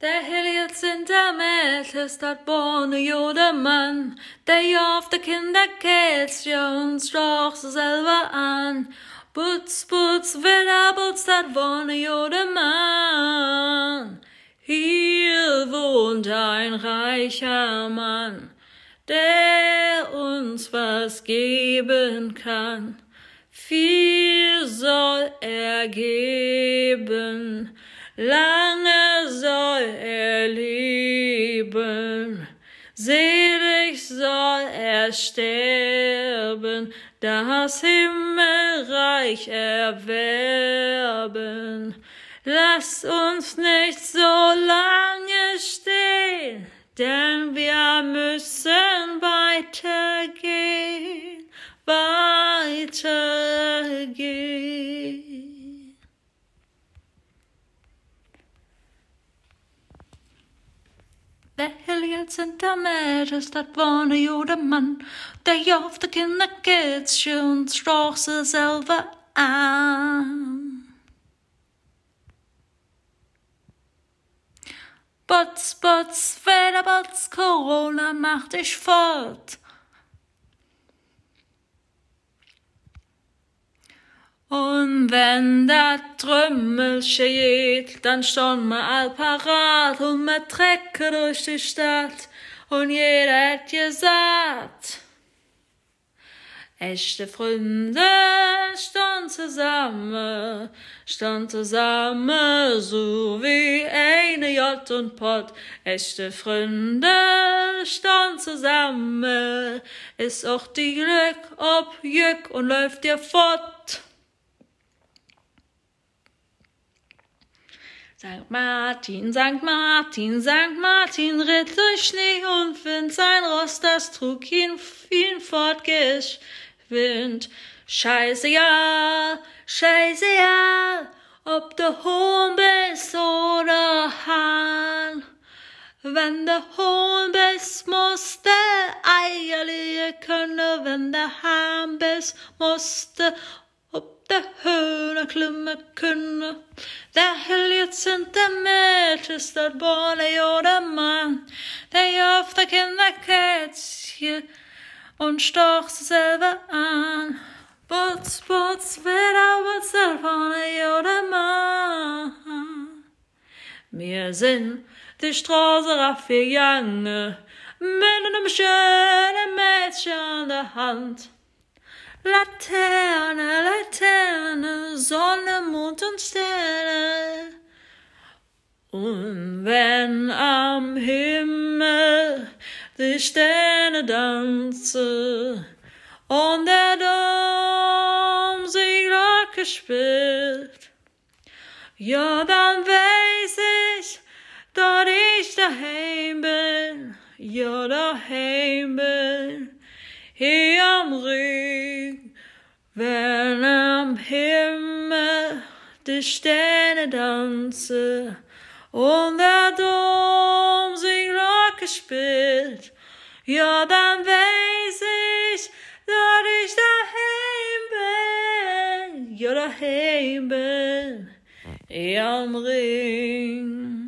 Der helget sind der Mädels, dat borne jode Mann, der auf der Kinderkätzchen strach sich selber an. Putz, putz, wieder putz, dat borne jode Mann. Hier wohnt ein reicher Mann, der uns was geben kann. Viel soll er geben, lange soll er leben, selig soll er sterben, das Himmelreich erwerben. Lass uns nicht so lange stehen, denn wir müssen weitergehen, helget sind der Mädels, dat warne jode Mann, der jofte Kinderkätzchen und strach sig selber an. Botz, Botz, Federbotz, Corona macht dich fort. Und wenn dat Trümmelche geht, dann schon mal all parat und ma Trecke durch die Stadt und jeder hat gesagt, Echte Freunde stand zusammen, stand zusammen, so wie eine Jott und Pott. Echte Freunde stand zusammen, ist auch die Glück ob Jück und läuft dir fort. St. Martin, St. Martin, St. Martin ritt durch Schnee und Wind, sein Ross, das trug ihn, ihn fortgeschwind. Scheiße ja, scheiße ja, ob du Hohn bist oder Hahn. Wenn du Hohn bist, musst du Eier legen können, wenn du Hahn bist, musst du ob der Höhne klimmen können. Der helget sind der Mädels, der Barne oder Mann, der jaft der Kinderkätzchen und stach sich selber an. Butz, butz, wieder butz, der Barne oder Mann. Wir sind die Straße raufgegangen, mit einem schönen Mädchen an der Hand. Laterne, Laterne, Sonne, Mond und Sterne. Und wenn am Himmel die Sterne tanzen und der Dom sie Glocke spielt, ja, dann weiß ich, dass ich daheim bin, ja, daheim bin. Hier am Ring, wenn am Himmel die Sterne tanzen und der Dom sie Glocke spielt, ja, dann weiß ich, dass ich daheim bin, ja, daheim bin, hier am Ring.